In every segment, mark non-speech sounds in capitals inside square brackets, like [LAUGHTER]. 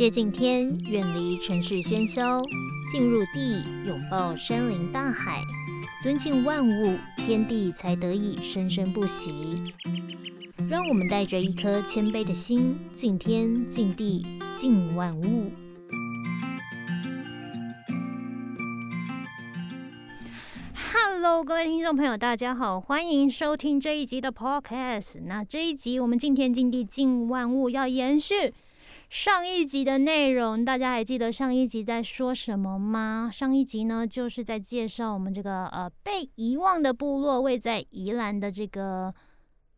接近天，远离城市喧嚣，进入地，拥抱山林大海，尊敬万物，天地才得以生生不息。让我们带着一颗谦卑的心，敬天、敬地、敬万物。Hello，各位听众朋友，大家好，欢迎收听这一集的 Podcast。那这一集我们敬天、敬地、敬万物，要延续上一集的内容。大家还记得上一集在说什么吗？上一集呢，就是在介绍我们这个呃被遗忘的部落，位在宜兰的这个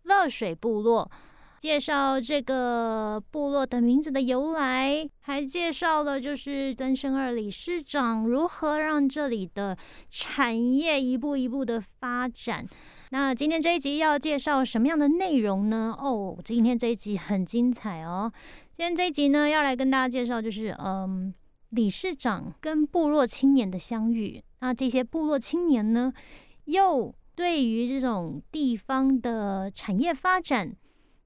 乐水部落。介绍这个部落的名字的由来，还介绍了就是曾生二理事长如何让这里的产业一步一步的发展。那今天这一集要介绍什么样的内容呢？哦，今天这一集很精彩哦。今天这一集呢，要来跟大家介绍就是嗯，理事长跟部落青年的相遇。那这些部落青年呢，又对于这种地方的产业发展。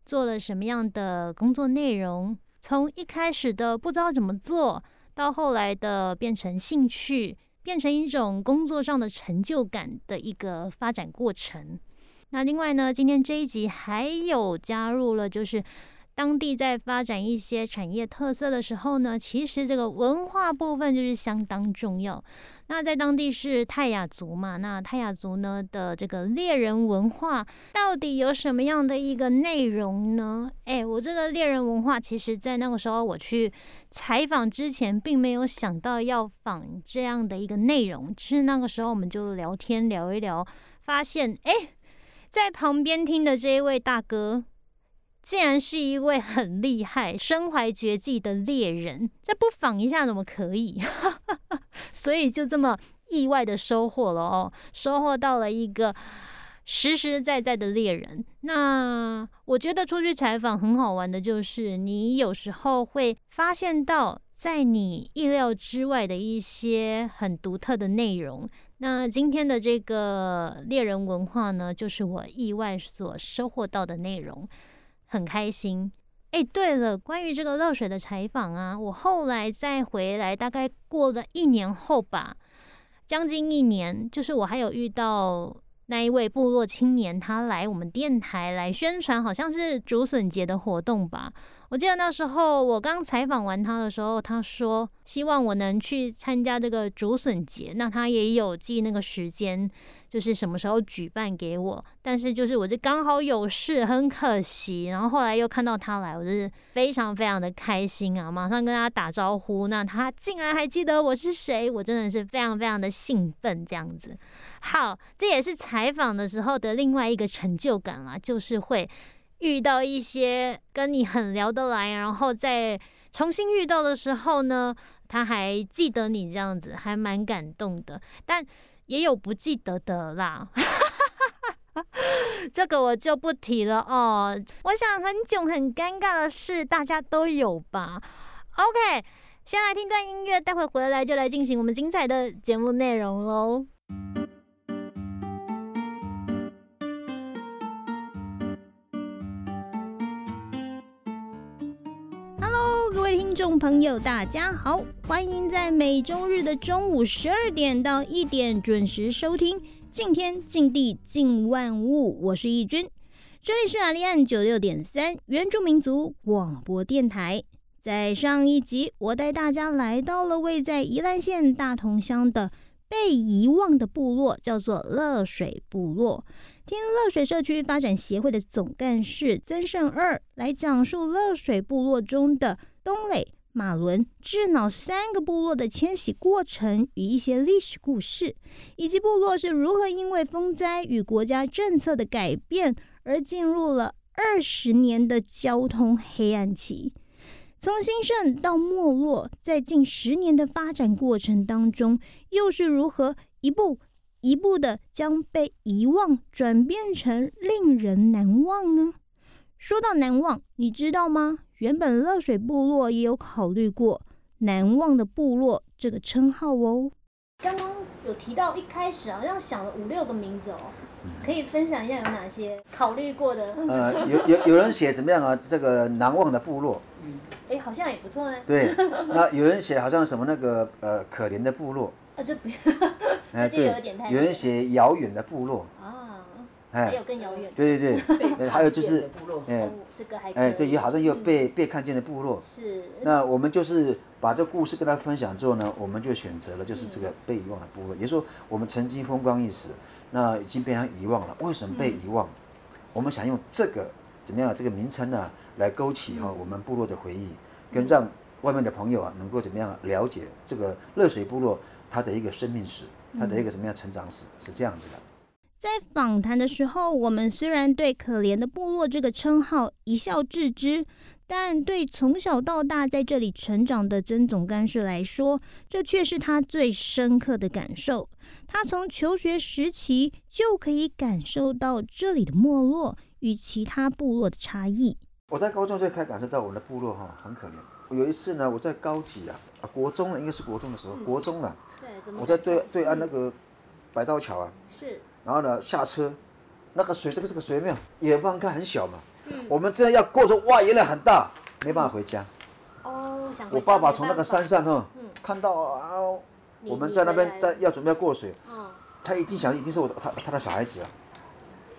做了什么样的工作内容？从一开始的不知道怎么做，到后来的变成兴趣，变成一种工作上的成就感的一个发展过程。那另外呢，今天这一集还有加入了，就是当地在发展一些产业特色的时候呢，其实这个文化部分就是相当重要。那在当地是泰雅族嘛？那泰雅族呢的这个猎人文化到底有什么样的一个内容呢？哎，我这个猎人文化，其实在那个时候我去采访之前，并没有想到要访这样的一个内容。只是那个时候我们就聊天聊一聊，发现哎，在旁边听的这一位大哥。竟然是一位很厉害、身怀绝技的猎人，再不访一下怎么可以？[LAUGHS] 所以就这么意外的收获了哦，收获到了一个实实在在的猎人。那我觉得出去采访很好玩的，就是你有时候会发现到在你意料之外的一些很独特的内容。那今天的这个猎人文化呢，就是我意外所收获到的内容。很开心，哎，对了，关于这个热水的采访啊，我后来再回来，大概过了一年后吧，将近一年，就是我还有遇到那一位部落青年，他来我们电台来宣传，好像是竹笋节的活动吧。我记得那时候我刚采访完他的时候，他说希望我能去参加这个竹笋节，那他也有记那个时间。就是什么时候举办给我，但是就是我这刚好有事，很可惜。然后后来又看到他来，我就是非常非常的开心啊！马上跟他打招呼，那他竟然还记得我是谁，我真的是非常非常的兴奋。这样子，好，这也是采访的时候的另外一个成就感啊，就是会遇到一些跟你很聊得来，然后再重新遇到的时候呢，他还记得你这样子，还蛮感动的。但也有不记得的啦，[LAUGHS] 这个我就不提了哦。我想很囧、很尴尬的事，大家都有吧？OK，先来听段音乐，待会回来就来进行我们精彩的节目内容喽。众朋友，大家好，欢迎在每周日的中午十二点到一点准时收听《敬天敬地敬万物》，我是义军，这里是阿利安九六点三原住民族广播电台。在上一集，我带大家来到了位在宜兰县大同乡的被遗忘的部落，叫做乐水部落。听乐水社区发展协会的总干事曾胜二来讲述乐水部落中的。东垒、马伦、智脑三个部落的迁徙过程与一些历史故事，以及部落是如何因为风灾与国家政策的改变而进入了二十年的交通黑暗期。从兴盛到没落，在近十年的发展过程当中，又是如何一步一步的将被遗忘转变成令人难忘呢？说到难忘，你知道吗？原本乐水部落也有考虑过“难忘的部落”这个称号哦。刚刚有提到一开始好像想了五六个名字哦，可以分享一下有哪些考虑过的？呃，有有有人写怎么样啊？这个难忘的部落。嗯，哎，好像也不错呢。对，那有人写好像什么那个呃可怜的部落，啊，这不，[LAUGHS] 哎这有对点太，有人写遥远的部落，啊，哎还有更遥远。的。对对。对，呃还有就是哎。哦，这个还可哎对，也好像有嗯。被被看见的部落。是。那我们就是把这故事跟他分享之后呢，我们就选择了就是这个被遗忘的部落，也就是说我们曾经风光一时，那已经被他遗忘了。为什么被遗忘？我们想用这个怎么样这个名称呢，来勾起哈、我们部落的回忆，跟让外面的朋友啊能够怎么样了解这个热水部落它的一个生命史，它的一个怎么样成长史，是这样子的。在访谈的时候，我们虽然对“可怜的部落”这个称号一笑置之，但对从小到大在这里成长的曾总干事来说，这却是他最深刻的感受。他从求学时期就可以感受到这里的没落与其他部落的差异。我在高中就开始感受到我们的部落哈很可怜。有一次呢，我在高级啊，啊国中了，应该是国中的时候，国中了，对，我在对对岸那个白道桥啊，是然后呢下车，那个水这个这个水有没有？远方看很小嘛，我们这样要过的时候，哇，原来很大，没办法回家。哦，想我爸爸从那个山上哈嗯，看到啊，你我们在那边在要准备要过水，嗯他一定想已经是我他他的小孩子了，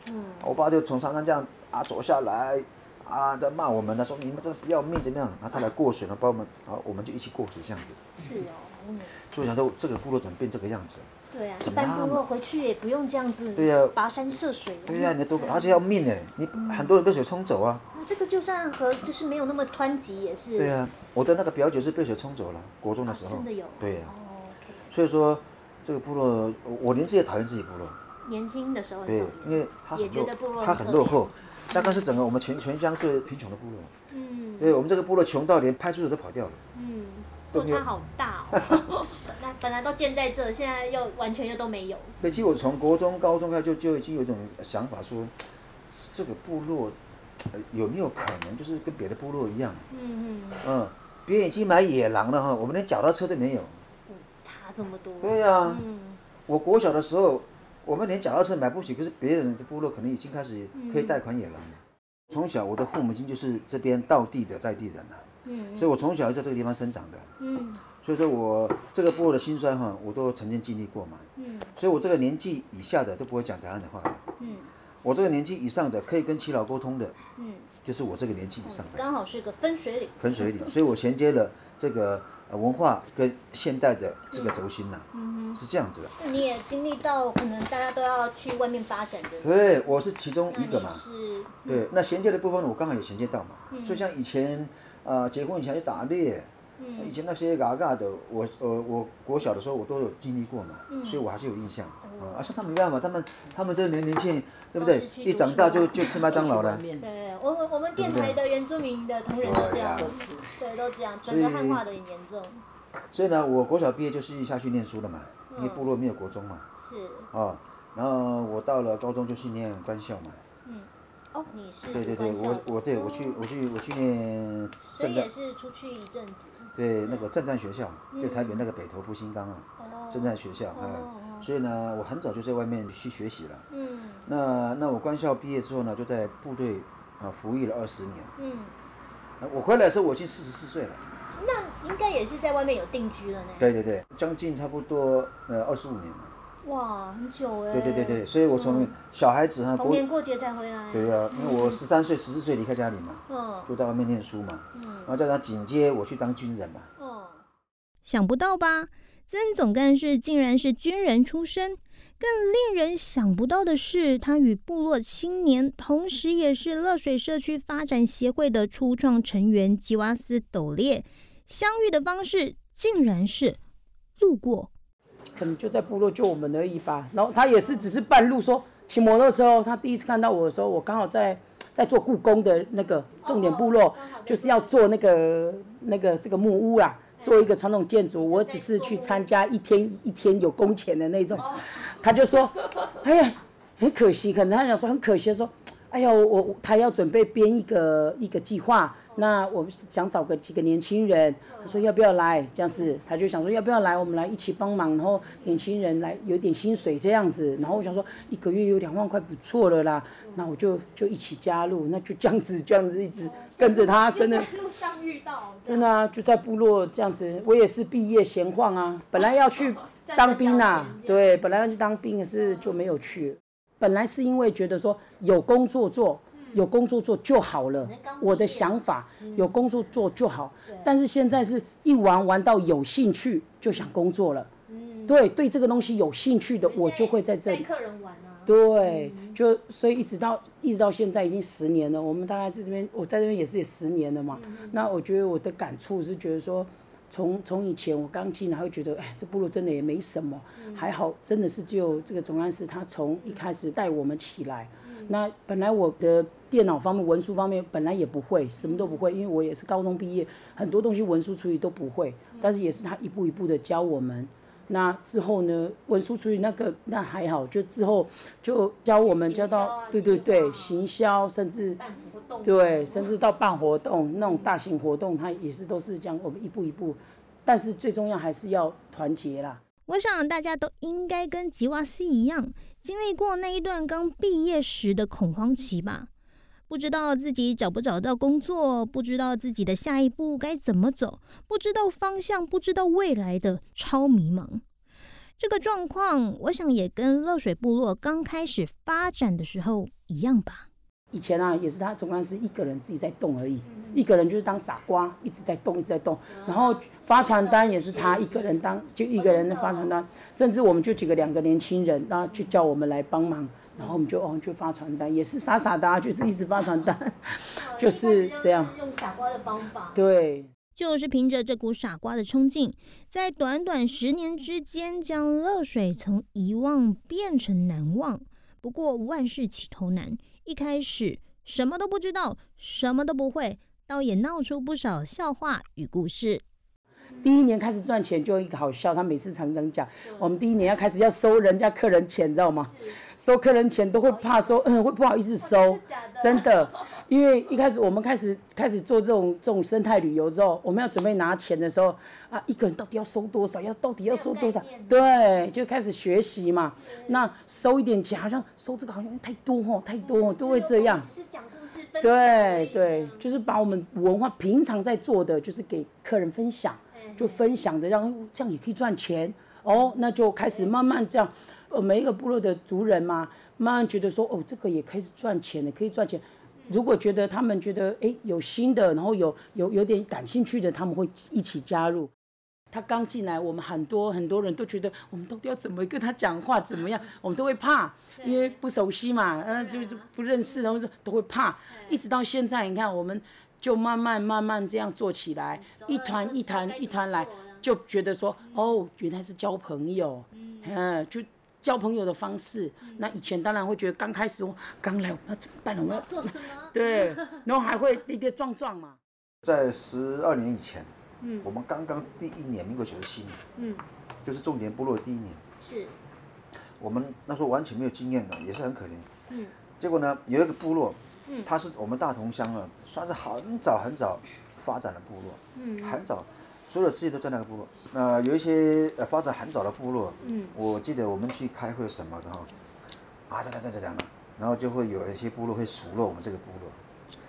嗯我爸就从山上这样啊走下来。啊，在骂我们呢，说你们真的不要命，怎么样？然后他来过水呢，把我们，然后我们就一起过水这样子。是哦，嗯，所以我想说，这个部落怎么变这个样子？对啊，一般部落回去也不用这样子，对呀跋山涉水。对呀、你都而且要命哎，你很多人被水冲走啊。那这个就算和就是没有那么湍急，也是对呀、我的那个表姐是被水冲走了，国中的时候。真的有。对呀、哦，OK，所以说这个部落，我连自己也讨厌自己部落。年轻的时候对因为他也很落觉得部落，他很落后，大概是整个我们全全乡最贫穷的部落。嗯对，我们这个部落穷到连派出所都跑掉了。嗯，落差好大哦。[LAUGHS] 那本来都建在这，现在又完全又都没有。对，其实我从国中、高中开始就就已经有一种想法说，这个部落、呃有没有可能就是跟别的部落一样？嗯嗯，嗯，别人已经买野狼了哈，我们连脚踏车都没有。嗯差这么多。对呀、嗯我国小的时候，我们连脚踏车买不起，可是别人的部落可能已经开始可以贷款野狼了。从小我的父母亲就是这边道地的在地人了、嗯所以我从小就在这个地方生长的，嗯所以说我这个部落的辛酸哈，我都曾经经历过嘛。嗯所以我这个年纪以下的都不会讲答案的话，嗯我这个年纪以上的可以跟耆老沟通的，嗯，就是我这个年纪以上的刚好是个分水岭。分水岭，所以我衔接了这个呃文化跟现代的这个轴心呐、嗯是这样子的。那你也经历到，可能大家都要去外面发展的。对，我是其中一个嘛。你是对，那衔接的部分我刚好也衔接到嘛，嗯就像以前呃结婚以前去打猎，嗯。以前那些嘎嘎的，我呃我国小的时候我都有经历过嘛，嗯。所以我还是有印象。嗯。而且他们没办法，他们他们这个年年轻，对不对？一长大就啊就吃麦当劳了。对，我们我们电台的原住民的同仁都这样对子，对，都这样，整个汉化的很严重，所以呢，我国小毕业就是下去念书了嘛，因为嗯部落没有国中嘛，是，哦，然后我到了高中就去念官校嘛。嗯，哦，你是对对对，我我对我哦。去我去我去念所以也是出去一阵子，对那个正战学校，就台北那个北投复兴岗啊，哦，正战学校，哦哎，哦，所以呢，我很早就在外面去学习了。嗯那那我官校毕业之后呢，就在部队啊服役了二十年。嗯，我回来的时候，我已经四十四岁了。那应该也是在外面有定居了呢，对对对，将近差不多呃二十五年了。哇，很久哎，对对对对，所以我从小孩子哈，逢年过节才回来，对啊，因为我十三岁、十四岁离开家里嘛，嗯就到外面念书嘛，嗯然后叫他紧接我去当军人嘛。嗯，想不到吧？曾总干事竟然是军人出身，更令人想不到的是，他与部落青年，同时也是乐水社区发展协会的初创成员吉瓦斯斗烈相遇的方式，竟然是路过。可能就在部落救我们而已吧。然后他也是只是半路说骑摩托车哦，他第一次看到我的时候，我刚好在在做故宫的那个重点部落，就是要做那个那个这个木屋啦，做一个传统建筑。我只是去参加一天一天有工钱的那种，他就说，哎呀，很可惜，可能他想说很可惜，说。哎呦，我我他要准备编一个一个计划，那我们想找个几个年轻人，他说要不要来这样子，他就想说要不要来，我们来一起帮忙，然后年轻人来有点薪水这样子，然后我想说一个月有两万块不错了啦，那我就就一起加入，那就这样子这样子一直跟着他，跟着遇到，真的啊，就在部落这样子，我也是毕业闲晃啊，本来要去当兵啊，对，本来要去当兵，可是就没有去。本来是因为觉得说有工作做，有工作做就好了，我的想法有工作做就好。但是现在是一玩玩到有兴趣就想工作了，对，对这个东西有兴趣的我就会在这里。客人玩啊。对，就所以一直到一直到现在已经十年了，我们大概在这边，我在这边也是也十年了嘛。那我觉得我的感触是觉得说，从从以前我刚进来会觉得，哎，这部落真的也没什么，还好真的是就这个总干事他从一开始带我们起来。那本来我的电脑方面、文书方面本来也不会，什么都不会，因为我也是高中毕业，很多东西文书处理都不会。但是也是他一步一步的教我们。那之后呢？文书处理那个那还好，就之后就教我们教到对对对行销，甚至对甚至到办活动那种大型活动，它也是都是这样，我们一步一步。但是最重要还是要团结啦。我想大家都应该跟吉瓦斯一样，经历过那一段刚毕业时的恐慌期吧。不知道自己找不找到工作，不知道自己的下一步该怎么走，不知道方向，不知道未来的超迷茫。这个状况，我想也跟乐水部落刚开始发展的时候一样吧。以前啊，也是他总干事一个人自己在动而已，一个人就是当傻瓜，一直在动，一直在动。然后发传单也是他一个人当，就一个人发传单，甚至我们就几个两个年轻人，然后就叫我们来帮忙。然后我们就哦，就发传单，也是傻傻的，就是一直发传单，[LAUGHS] [LAUGHS] 就是这样。用傻瓜的方法。对，就是凭着这股傻瓜的冲劲，在短短十年之间，将乐水从遗忘变成难忘。不过万事起头难，一开始什么都不知道，什么都不会，倒也闹出不少笑话与故事。第一年开始赚钱就一个好笑，他每次常常讲，我们第一年要开始要收人家客人钱，知道吗？收客人钱都会怕收，嗯，会不好意思收，真的，因为一开始我们开始开始做这种这种生态旅游之后，我们要准备拿钱的时候，啊，一个人到底要收多少？要到底要收多少？对，就开始学习嘛。那收一点钱，好像收这个好像太多哦，太多哦，都会这样。只是讲故事对对，就是把我们文化平常在做的，就是给客人分享，就分享着，让这样也可以赚钱哦。那就开始慢慢这样。呃，每一个部落的族人嘛，慢慢觉得说，哦，这个也开始赚钱了，可以赚钱。如果觉得他们觉得，哎，有新的，然后有有有点感兴趣的，他们会一起加入。他刚进来，我们很多很多人都觉得，我们到底要怎么跟他讲话，怎么样，[LAUGHS] 我们都会怕，因为不熟悉嘛，嗯，就就不认识，然后就都会怕。一直到现在，你看，我们就慢慢慢慢这样做起来，一团一团一团来，就觉得说，哦，原来是交朋友，嗯，就。交朋友的方式，那以前当然会觉得刚开始我刚来，我要怎么办？我要做什么？[LAUGHS] 对，然后还会跌跌撞撞嘛。在十二年以前，嗯，我们刚刚第一年，民国九十七年，嗯，就是重点部落第一年，是。我们那时候完全没有经验的，也是很可怜，嗯。结果呢，有一个部落，嗯，它是我们大同乡啊，算是很早很早发展的部落，嗯，很早。所有的事业都在那个部落。那有一些呃发展很早的部落，嗯，我记得我们去开会什么的哈，啊，这这这样这样的，然后就会有一些部落会数落我们这个部落，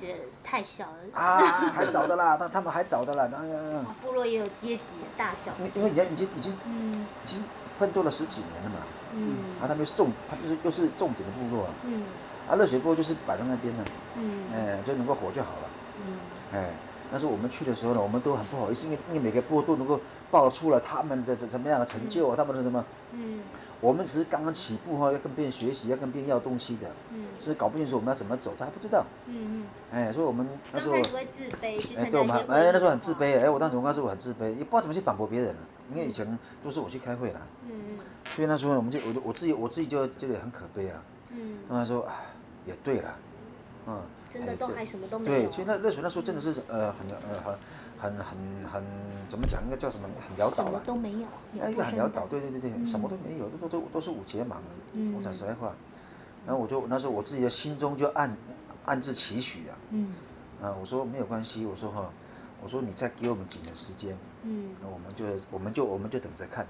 觉得太小了。啊，还早的啦，他 [LAUGHS] 他们还早的啦，当然。部落也有阶级大小。因为因为已经已经嗯已经奋斗了十几年了嘛，嗯，啊，他们是重，他就是又是重点的部落啊，嗯，啊，热水锅就是摆在那边的，嗯，哎，就能够火就好了，嗯，哎。但是我们去的时候呢，我们都很不好意思，因为因为每个部都能够报出了他们的怎怎么样的成就啊，他们的什么，嗯，我们只是刚刚起步哈，要跟别人学习，要跟别人要东西的，嗯，是搞不清楚我们要怎么走，他还不知道，嗯嗯，哎，所以我们那时候会自卑，哎，对，我们哎那时候很自卑，哎，我当时我刚开始我很自卑，也不知道怎么去反驳别人了，因为以前都是我去开会了，嗯。嗯，所以那时候我们就我我自己我自己就觉得很可悲啊，嗯，他说啊，也对了，嗯。真的都还什么都没有。对，其实那热水那时候真的是呃很呃很很很很怎么讲？应该叫什么？很潦倒了。什么都没有。哎，很潦倒，对对对对，什么都没有，都都都是五节芒。嗯。我讲实在话，然后我就那时候我自己的心中就暗暗自期许啊。嗯。啊，我说没有关系，我说哈，我说你再给我们几年时间。嗯。那我们就我们就我们就等着看。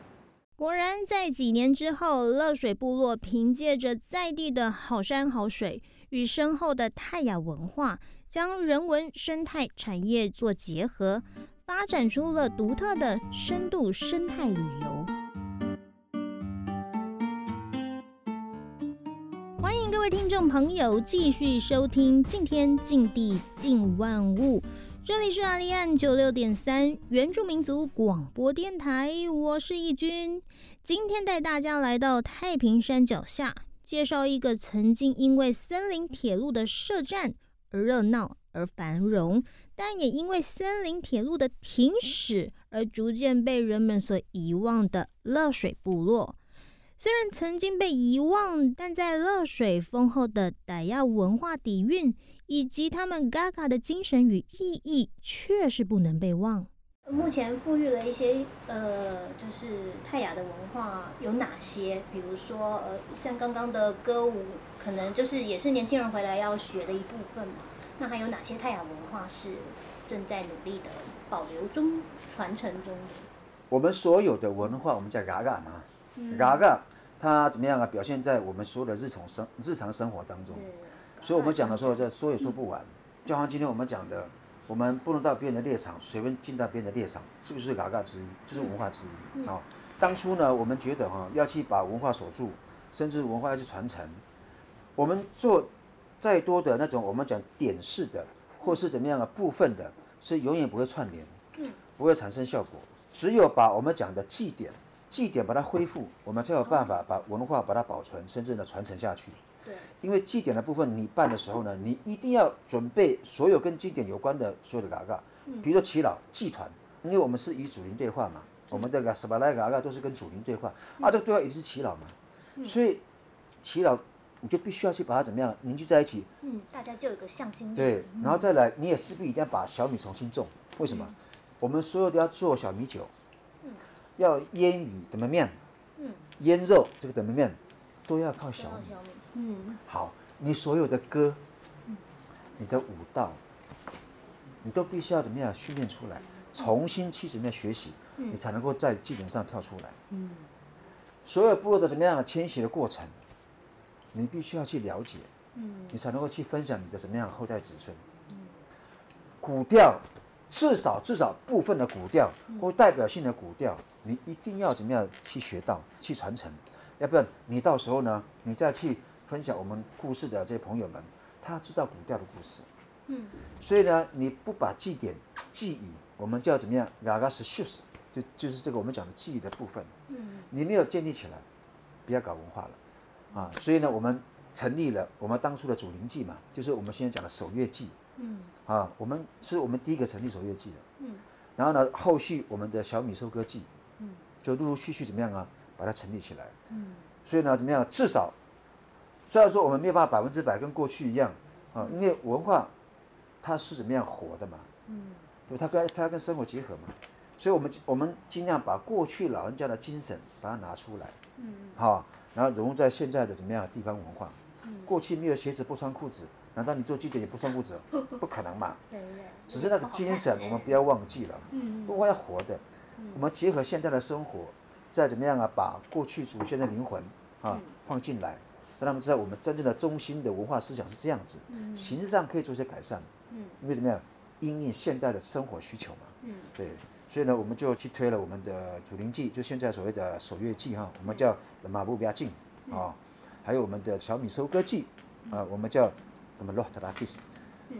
果然，在几年之后，乐水部落凭借着在地的好山好水与深厚的泰雅文化，将人文生态产业做结合，发展出了独特的深度生态旅游。欢迎各位听众朋友继续收听《敬天敬地敬万物》。这里是阿里安九六点三原住民族广播电台，我是义军。今天带大家来到太平山脚下，介绍一个曾经因为森林铁路的设站而热闹而繁荣，但也因为森林铁路的停驶而逐渐被人们所遗忘的乐水部落。虽然曾经被遗忘，但在乐水丰厚的傣亚文化底蕴。以及他们嘎嘎的精神与意义，却是不能被忘。目前富裕了一些，呃，就是泰雅的文化有哪些？比如说，呃，像刚刚的歌舞，可能就是也是年轻人回来要学的一部分嘛。那还有哪些泰雅文化是正在努力的保留中、传承中的？我们所有的文化，我们叫嘎嘎嘛，嘎嘎，它怎么样啊？表现在我们所有的日常生日常生活当中。所以我们讲的时候，这说也说不完。就好像今天我们讲的，我们不能到别人的猎场，随便进到别人的猎场，是不是嘎嘎之一？就是文化之一啊。当初呢，我们觉得哈，要去把文化守住，甚至文化要去传承。我们做再多的那种我们讲点式的，或是怎么样的部分的，是永远不会串联，不会产生效果。只有把我们讲的祭典，祭典把它恢复，我们才有办法把文化把它保存，甚至呢传承下去。因为祭典的部分，你办的时候呢，你一定要准备所有跟祭典有关的所有的嘎嘎，比如说祈祷祭团，因为我们是以祖灵对话嘛，我们这个十八来嘎嘎都是跟祖灵对话，啊，这个对话一定是祈祷嘛，所以祈祷你就必须要去把它怎么样凝聚在一起，嗯，大家就有个向心力，对，然后再来，你也势必一定要把小米重新种，为什么？我们所有都要做小米酒，嗯，要腌鱼怎么面，嗯，腌肉这个怎么面，都要靠小米。嗯，好，你所有的歌，你的舞蹈，你都必须要怎么样训练出来，重新去怎么样学习，你才能够在基本上跳出来。嗯，所有部落的怎么样迁徙的过程，你必须要去了解，嗯，你才能够去分享你的怎么样后代子孙。嗯，古调，至少至少部分的古调或代表性的古调，你一定要怎么样去学到，去传承，要不然你到时候呢，你再去。分享我们故事的这些朋友们，他知道古调的故事，嗯，所以呢，你不把祭典、记忆，我们叫怎么样？哪个是叙事？就就是这个我们讲的记忆的部分，嗯，你没有建立起来，不要搞文化了，啊，所以呢，我们成立了我们当初的祖灵祭嘛，就是我们现在讲的守月祭，嗯，啊，我们是我们第一个成立守月祭的，嗯，然后呢，后续我们的小米收割祭，嗯，就陆陆续续怎么样啊，把它成立起来，嗯，所以呢，怎么样？至少。虽然说我们没有办法百分之百跟过去一样啊，因为文化它是怎么样活的嘛，嗯，对它跟它跟生活结合嘛，所以我们我们尽量把过去老人家的精神把它拿出来，嗯，好，然后融入在现在的怎么样地方文化，嗯，过去没有鞋子不穿裤子，难道你做记者也不穿裤子？不可能嘛，[LAUGHS] 对对，只是那个精神我们不要忘记了，嗯，文化要活的，我们结合现在的生活，再怎么样啊，把过去祖先的灵魂啊放进来。让他们知道我们真正的中心的文化思想是这样子，形式上可以做一些改善，因为怎么样，因应现代的生活需求嘛，对，所以呢，我们就去推了我们的土灵祭，就现在所谓的守月祭哈，我们叫马布比亚祭啊，还有我们的小米收割祭啊，我们叫那么洛特拉 s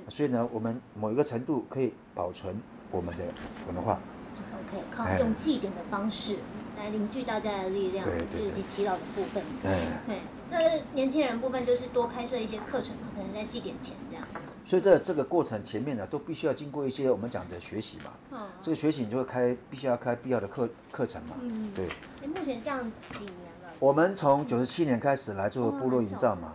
所以呢，我们某一个程度可以保存我们的文化，OK，靠用祭典的方式。来凝聚大家的力量，以及祈祷的部分。对，那年轻人部分就是多开设一些课程嘛，可能在祭典前这样。所以在这个过程前面呢，都必须要经过一些我们讲的学习嘛。嗯。这个学习你就会开，必须要开必要的课课程嘛。嗯。对。目前这样几年了？我们从九十七年开始来做部落营造嘛，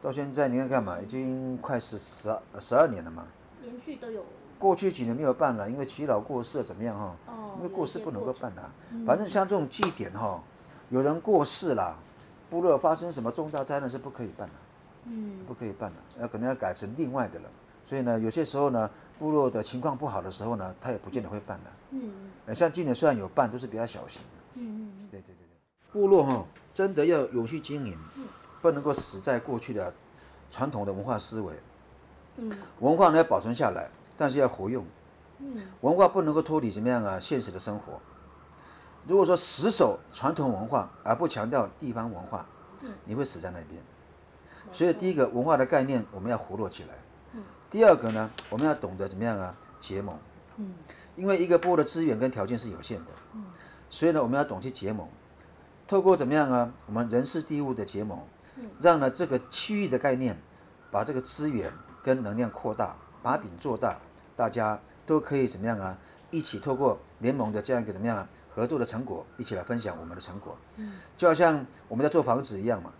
到现在你看看嘛，已经快十十二十二年了嘛。连续都有。过去几年没有办了，因为祈老过世怎么样哈？因为过世不能够办的，反正像这种祭典哈，有人过世了，部落发生什么重大灾难是不可以办的，嗯，不可以办的，要可能要改成另外的了。所以呢，有些时候呢，部落的情况不好的时候呢，他也不见得会办的。嗯，像今年虽然有办，都是比较小型的。嗯嗯，对对对对。部落哈，真的要永续经营，不能够死在过去的传统的文化思维。嗯文化呢要保存下来，但是要活用。嗯文化不能够脱离怎么样啊现实的生活。如果说死守传统文化而不强调地方文化，你会死在那边。所以第一个文化的概念我们要活络起来。第二个呢，我们要懂得怎么样啊结盟。因为一个部落的资源跟条件是有限的，所以呢，我们要懂去结盟。透过怎么样啊，我们人事地物的结盟，让呢这个区域的概念，把这个资源跟能量扩大，把饼做大，大家都可以怎么样啊？一起透过联盟的这样一个怎么样啊？合作的成果，一起来分享我们的成果。就好像我们在做房子一样嘛，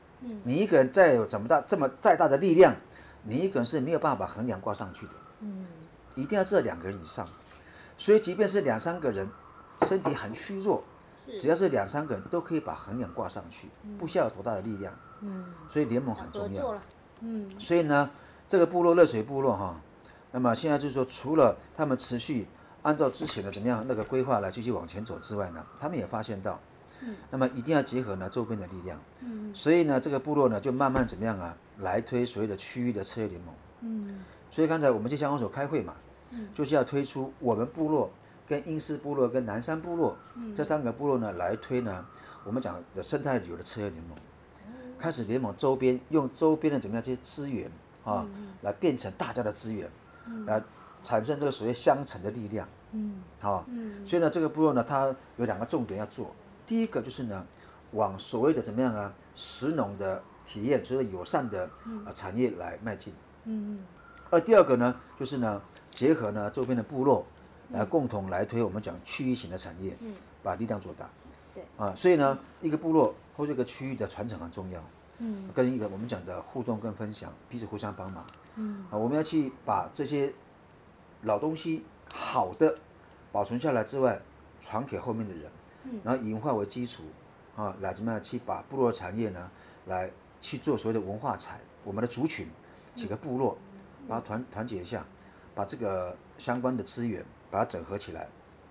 你一个人再有怎么大这么再大的力量，你一个人是没有办法把横梁挂上去的。一定要这两个人以上。所以，即便是两三个人，身体很虚弱，只要是两三个人都可以把横梁挂上去，不需要有多大的力量。所以联盟很重要。嗯。所以呢，这个部落热水部落哈，那么现在就是说，除了他们持续按照之前的怎么样那个规划来继续往前走之外呢，他们也发现到，那么一定要结合呢周边的力量，所以呢，这个部落呢就慢慢怎么样啊，来推所谓的区域的策略联盟。所以刚才我们去乡公所开会嘛，就是要推出我们部落跟英式部落跟南山部落、这三个部落呢来推呢，我们讲的生态旅游的策略联盟。开始联盟周边，用周边的怎么样这些资源啊，来变成大家的资源，来产生这个所谓相乘的力量。嗯，好，嗯所以呢，这个部落呢，它有两个重点要做。第一个就是呢，往所谓的怎么样啊，食农的体验，所谓的友善的啊产业来迈进。嗯嗯而第二个呢，就是呢，结合呢周边的部落，来共同来推我们讲区域型的产业，嗯把力量做大。对啊，所以呢，一个部落或者一个区域的传承很重要。嗯，跟一个我们讲的互动跟分享，彼此互相帮忙。嗯，啊，我们要去把这些老东西好的保存下来之外，传给后面的人。嗯，然后以文化为基础，啊，来怎么样去把部落产业呢，来去做所谓的文化产，我们的族群几个部落，把它团团结一下，把这个相关的资源把它整合起来，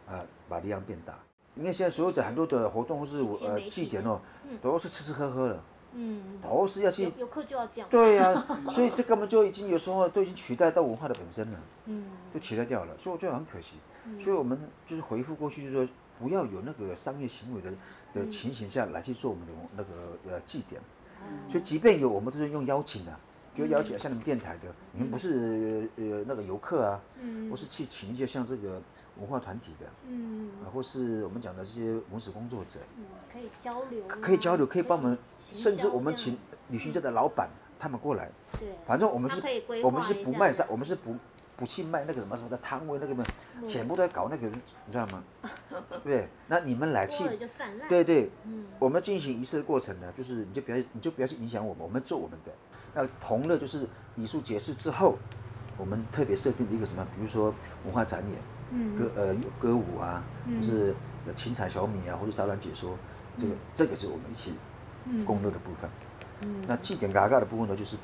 啊，把力量变大。因为现在所有的很多的活动或是我呃祭典哦，都是吃吃喝喝的，嗯，都是要去游游客就要这样，对呀、[LAUGHS] 所以这根本就已经有时候都已经取代到文化的本身了，嗯。就取代掉了，所以我觉得很可惜。所以我们就是回复过去，就是说不要有那个商业行为的的情形下来去做我们的那个呃祭典。所以即便有，我们都是用邀请的、就邀请像你们电台的，你们不是呃那个游客啊，嗯，不是去请一些像这个文化团体的，嗯啊，或是我们讲的这些文史工作者，嗯，可以交流啊，可以交流，可以帮我们，甚至我们请旅行社的老板他们过来，对，反正我们是我们是不卖商，我们是不不去卖那个什么什么的摊位，那个嘛，全部都在搞那个，你知道吗？对？那你们来去对对，嗯我们进行仪式的过程呢，就是你就不要你就不要去影响我们，我们做我们的。那同乐就是礼数结束之后，我们特别设定的一个什么，比如说文化展演，嗯歌呃歌舞啊，或是青彩小米啊，或者导览解说，这个这个就是我们一起共乐的部分。那祭典嘎嘎的部分呢，就是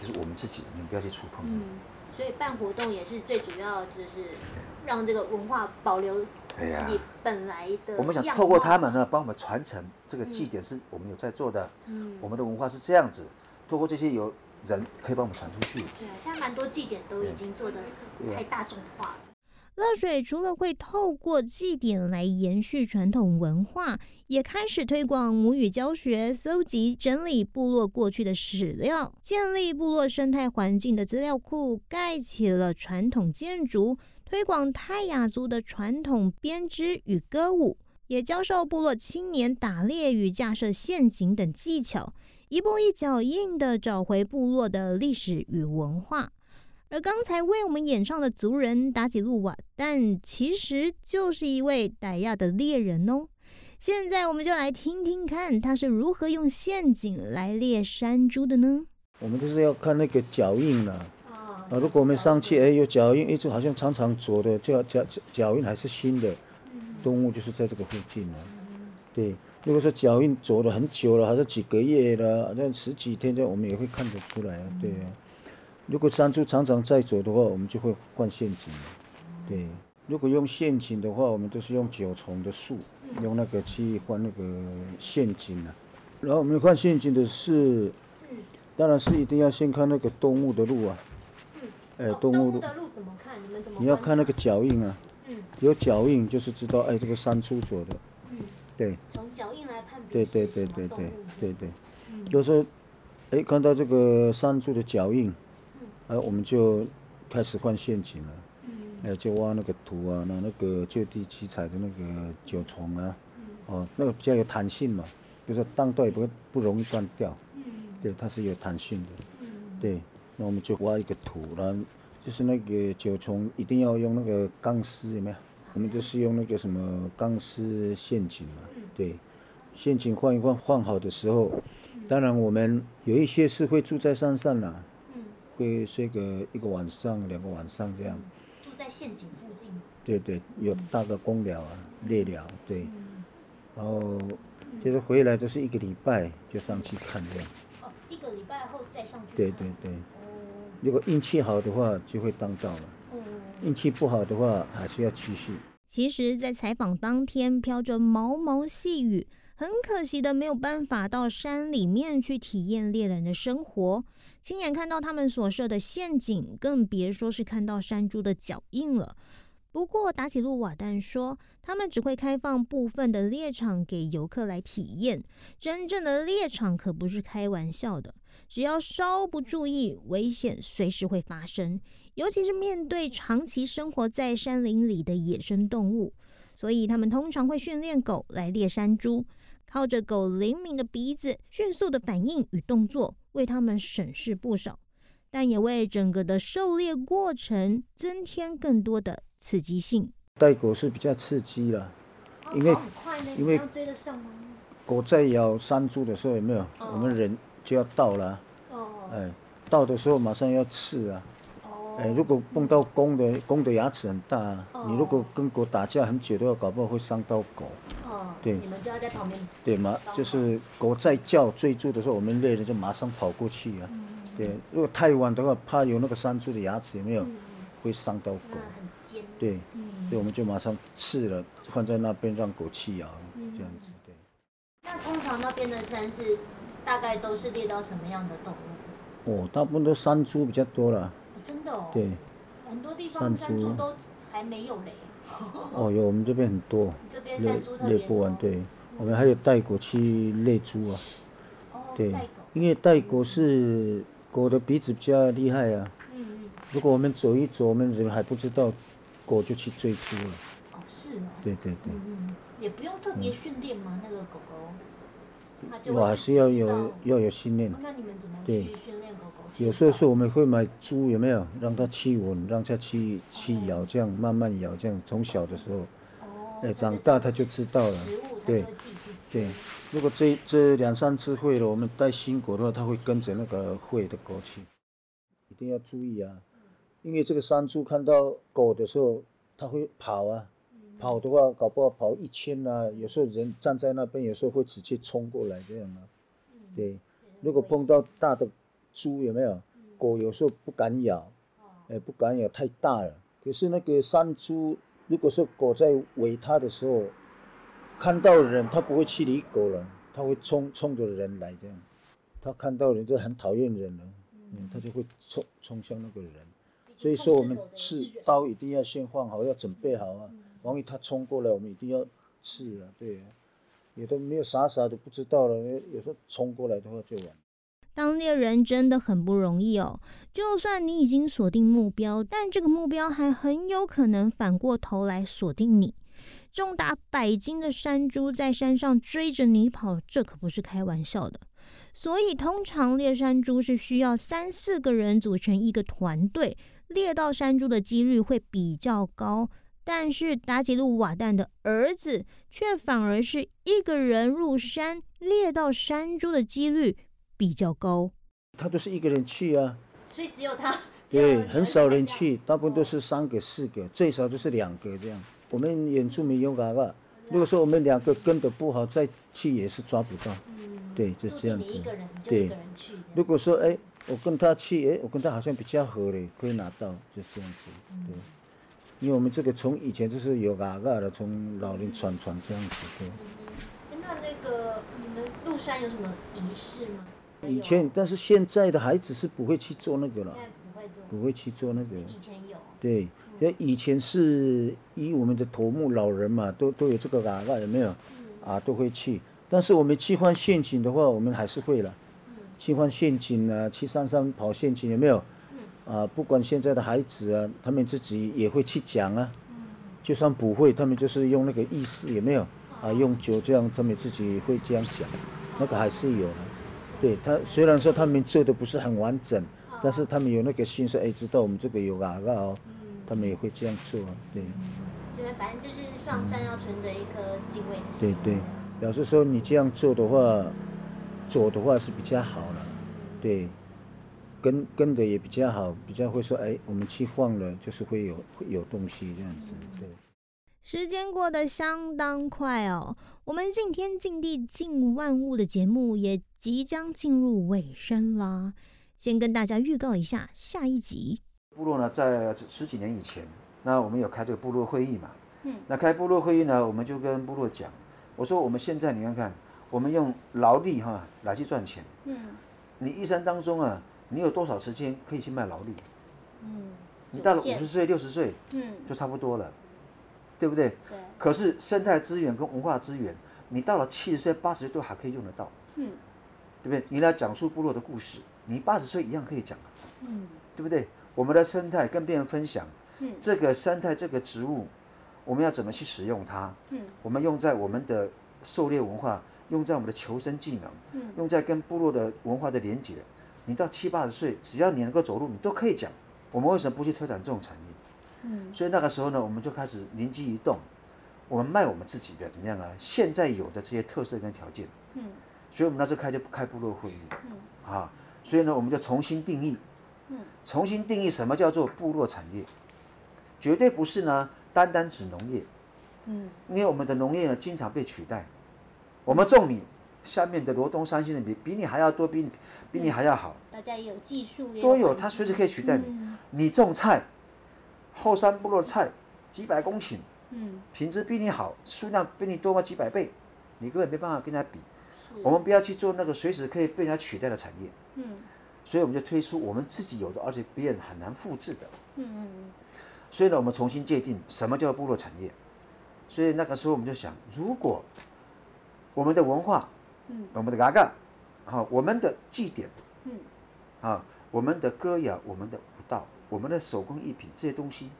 就是我们自己，你们不要去触碰它。嗯，所以办活动也是最主要，就是让这个文化保留自己本来的我们想透过他们呢，帮我们传承这个祭典是我们有在做的，嗯我们的文化是这样子，透过这些有人可以帮我们传出去。对啊，现在蛮多祭典都已经做的太大众化了。乐水除了会透过祭典来延续传统文化，也开始推广母语教学，搜集整理部落过去的史料，建立部落生态环境的资料库，盖起了传统建筑，推广泰雅族的传统编织与歌舞，也教授部落青年打猎与架设陷阱等技巧，一步一脚印地找回部落的历史与文化。而刚才为我们演唱的族人达吉路瓦，但其实就是一位傣亚的猎人哦。现在我们就来听听看他是如何用陷阱来猎山猪的呢？我们就是要看那个脚印了。啊，啊，如果我们上去，哎，有脚印，一直好像常常走的，脚脚脚脚印还是新的，动物就是在这个附近了。对，如果说脚印走了很久了，好像几个月了，好像十几天的，我们也会看得出来啊。对啊，如果山猪常常在走的话，我们就会换陷阱。对，如果用陷阱的话，我们都是用九重的树，用那个去换那个陷阱啊。然后我们换陷阱的是，当然是一定要先看那个动物的路啊。哎，动物路，的路怎么看？你们怎么？你要看那个脚印啊。嗯。有脚印就是知道，哎，这个山猪走的。嗯。对。从脚印来判别对对对对对对对。嗯。就是说，哎，看到这个山猪的脚印，哎，我们就开始换陷阱了。哎，就挖那个土啊，拿那个就地取材的那个九重啊，哦，那个比较有弹性嘛，比如说当断也不会不容易断掉，对，它是有弹性的，对，那我们就挖一个土，然后就是那个九重一定要用那个钢丝有没有？我们就是用那个什么钢丝陷阱嘛，对，陷阱换一换换好的时候，当然我们有一些是会住在山上啦，会睡个一个晚上两个晚上这样。住在陷阱附近。对对，有大的公寮啊、猎寮，对。然后就是回来就是一个礼拜就上去看这样。哦，一个礼拜后再上去。对对对。如果运气好的话，就会当到了。运气不好的话，还是要继续。其实，在采访当天，飘着毛毛细雨，很可惜的没有办法到山里面去体验猎人的生活。亲眼看到他们所设的陷阱，更别说是看到山猪的脚印了。不过达起路瓦旦说，他们只会开放部分的猎场给游客来体验，真正的猎场可不是开玩笑的。只要稍不注意，危险随时会发生。尤其是面对长期生活在山林里的野生动物，所以他们通常会训练狗来猎山猪。靠着狗灵敏的鼻子、迅速的反应与动作，为他们省事不少，但也为整个的狩猎过程增添更多的刺激性。带狗是比较刺激了，因为因为狗在咬山猪的时候有没有？我们人就要到了，哎，到的时候马上要刺啊。哎，如果碰到公的，公的牙齿很大，你如果跟狗打架很久的话，搞不好会伤到狗。哦，对，你们就要在旁边。对嘛，就是狗在叫追逐的时候，我们猎人就马上跑过去啊。对，如果太晚的话，怕有那个山猪的牙齿有没有，会伤到狗。很尖。对，所以我们就马上刺了，放在那边让狗去咬，这样子对。那通常那边的山是大概都是猎到什么样的动物？哦，大部分都山猪比较多了。真的哦，对，很多地方山猪都还没有嘞。哦，有我们这边很多，这边山猪猎不完，对，我们还有带狗去猎猪啊。哦，对，因为带狗是狗的鼻子比较厉害啊。嗯嗯。如果我们走一走，我们人还不知道，狗就去追猪了。哦，是吗。对对对。嗯嗯。也不用特别训练吗？那个狗狗？我还是要有要有训练。那你们怎么去训练狗狗？有时候是我们会买猪，有没有让它去稳，让它去去咬，这样慢慢咬，这样从小的时候，哎，长大它就知道了。对，对。如果这这两三次会了，我们带新狗的话，它会跟着那个会的狗去，一定要注意啊，因为这个山猪看到狗的时候，它会跑啊。跑的话，搞不好跑一千啊，有时候人站在那边，有时候会直接冲过来这样啊。对，如果碰到大的猪有没有？狗有时候不敢咬，哎，不敢咬，太大了。可是那个山猪，如果说狗在围它的时候，看到人，它不会去理狗了，它会冲冲着人来这样。它看到人就很讨厌人了，嗯，它就会冲冲向那个人。所以说我们刺刀一定要先放好，要准备好啊。万一他冲过来，我们一定要刺啊！对，也都没有傻傻的不知道了，有时候冲过来的话就完。当猎人真的很不容易哦，就算你已经锁定目标，但这个目标还很有可能反过头来锁定你。重达百斤的山猪在山上追着你跑，这可不是开玩笑的。所以，通常猎山猪是需要三四个人组成一个团队，猎到山猪的几率会比较高。但是达吉路瓦旦的儿子却反而是一个人入山猎到山猪的几率比较高。他都是一个人去啊，所以只有他。对，很少人去，大部分都是三个、四个，最少都是两个这样。我们演出没有嘎嘎，如果说我们两个跟的不好，再去也是抓不到。嗯。对，就这样子。对。如果说哎，我跟他去，哎，我跟他好像比较合嘞，可以拿到，就这样子。对。因为我们这个从以前就是有嘎嘎的，从老人传传这样子对。那那个你们鹿山有什么仪式吗？以前，但是现在的孩子是不会去做那个了不会做，不会去做那个。以前有。对，因为以前是以我们的头目老人嘛，都都有这个嘎嘎有没有？啊，都会去。但是我们去换陷阱的话，我们还是会了。去换陷阱啊，去山上跑陷阱有没有？啊，不管现在的孩子啊，他们自己也会去讲啊。就算不会，他们就是用那个意思有没有？啊，用酒这样，他们自己会这样讲，那个还是有的。对他，虽然说他们做的不是很完整，但是他们有那个心说，哎，知道我们这个有哪个哦，他们也会这样做啊。对，就是反正就是上山要存着一颗敬畏的心。对对，表示说你这样做的话，做的话是比较好了。对，跟跟的也比较好，比较会说，哎，我们去晃了，就是会有会有东西这样子。对。时间过得相当快哦，我们敬天敬地敬万物的节目也即将进入尾声啦。先跟大家预告一下下一集。部落呢，在十几年以前，那我们有开这个部落会议嘛？嗯，那开部落会议呢，我们就跟部落讲，我说我们现在你看看，我们用劳力哈来去赚钱。嗯，你一生当中啊，你有多少时间可以去卖劳力？嗯，你到了五十岁、六十岁，嗯，就差不多了，对不对？对。可是生态资源跟文化资源，你到了七十岁、八十岁都还可以用得到，嗯，对不对？你来讲述部落的故事，你八十岁一样可以讲啊，嗯，对不对？我们的生态跟别人分享，嗯，这个生态这个植物，我们要怎么去使用它？嗯，我们用在我们的狩猎文化，用在我们的求生技能，嗯，用在跟部落的文化的连结。你到七八十岁，只要你能够走路，你都可以讲。我们为什么不去推展这种产业？嗯，所以那个时候呢，我们就开始灵机一动，我们卖我们自己的怎么样啊？现在有的这些特色跟条件，嗯，所以我们那时候开就开部落会议，嗯，啊，所以呢，我们就重新定义，嗯，重新定义什么叫做部落产业，绝对不是呢单单指农业，嗯，因为我们的农业呢经常被取代，我们种米，下面的罗东三星的比比你还要多，比你比你还要好，大家也有技术，也都有，环它随时可以取代你。你种菜，后山部落的菜几百公顷，嗯，品质比你好，数量比你多嘛几百倍，你根本没办法跟人家比。我们不要去做那个随时可以被人家取代的产业，嗯，所以我们就推出我们自己有的，而且别人很难复制的，嗯嗯嗯。所以呢，我们重新界定什么叫部落产业。所以那个时候我们就想，如果我们的文化，嗯，我们的嘎嘎，好，我们的祭典，嗯，啊，我们的歌谣，我们的舞蹈，我们的手工艺品这些东西，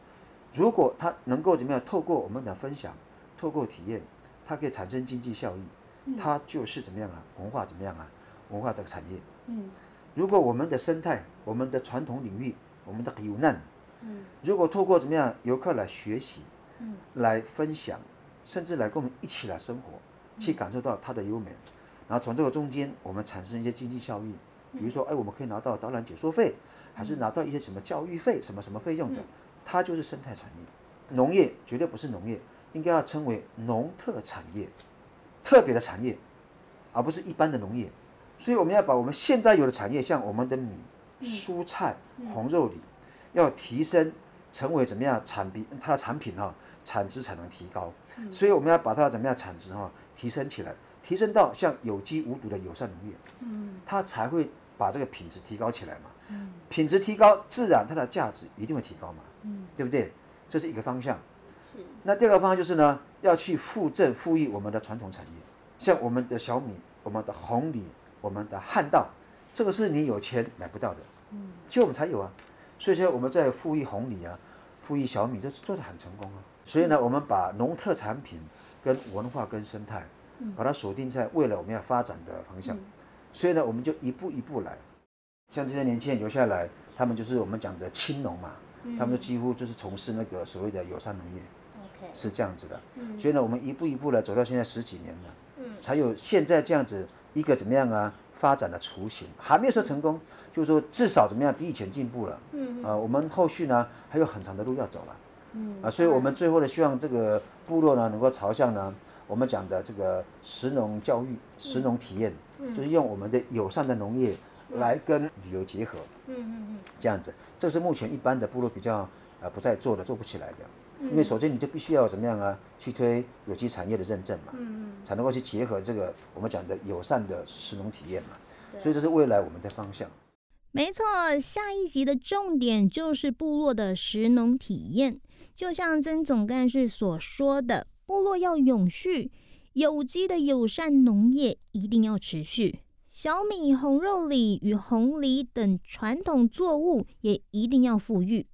如果它能够怎么样，透过我们的分享，透过体验，它可以产生经济效益，它就是怎么样啊，文化怎么样啊，文化这个产业。嗯，如果我们的生态，我们的传统领域，我们的有难，嗯，如果透过怎么样游客来学习，嗯，来分享，甚至来跟我们一起来生活，去感受到它的优美，然后从这个中间，我们产生一些经济效益。比如说，哎，我们可以拿到导览解说费，还是拿到一些什么教育费、什么什么费用的，它就是生态产业。农业绝对不是农业，应该要称为农特产业，特别的产业，而不是一般的农业。所以我们要把我们现在有的产业，像我们的米、蔬菜、红肉里，要提升成为怎么样产品，它的产品哈、产值才能提高。所以我们要把它怎么样产值哈、提升起来，提升到像有机无毒的友善农业，嗯，它才会把这个品质提高起来嘛。嗯，品质提高，自然它的价值一定会提高嘛。嗯，对不对？这是一个方向。那第二个方向就是呢，要去复振复育我们的传统产业，像我们的小米、我们的红米、我们的汉道，这个是你有钱买不到的，嗯，只有我们才有啊。所以说我们在复育红米啊，复育小米，都做得很成功啊。所以呢，我们把农特产品跟文化跟生态，把它锁定在未来我们要发展的方向。所以呢，我们就一步一步来。像这些年轻人留下来，他们就是我们讲的青农嘛，他们就几乎就是从事那个所谓的友善农业。是这样子的。所以呢，我们一步一步的走到现在十几年了，才有现在这样子一个怎么样啊发展的雏形，还没有说成功，就是说至少怎么样比以前进步了。嗯啊，我们后续呢还有很长的路要走了。嗯啊，所以我们最后呢，希望这个部落呢能够朝向呢我们讲的这个食农教育、食农体验，就是用我们的友善的农业来跟旅游结合。嗯嗯嗯，这样子，这是目前一般的部落比较呃不再做的、做不起来的。因为首先你就必须要怎么样啊，去推有机产业的认证嘛，才能够去结合这个我们讲的友善的食农体验嘛，所以这是未来我们的方向。没错，下一集的重点就是部落的食农体验。就像曾总干事所说的，部落要永续，有机的友善农业一定要持续。小米、红肉李与红梨等传统作物也一定要富裕，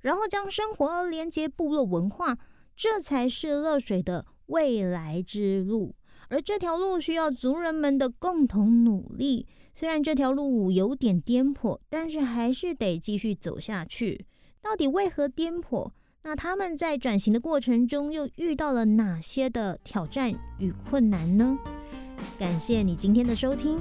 然后将生活连接部落文化，这才是乐水的未来之路。而这条路需要族人们的共同努力。虽然这条路有点颠簸，但是还是得继续走下去。到底为何颠簸？那他们在转型的过程中又遇到了哪些的挑战与困难呢？感谢你今天的收听。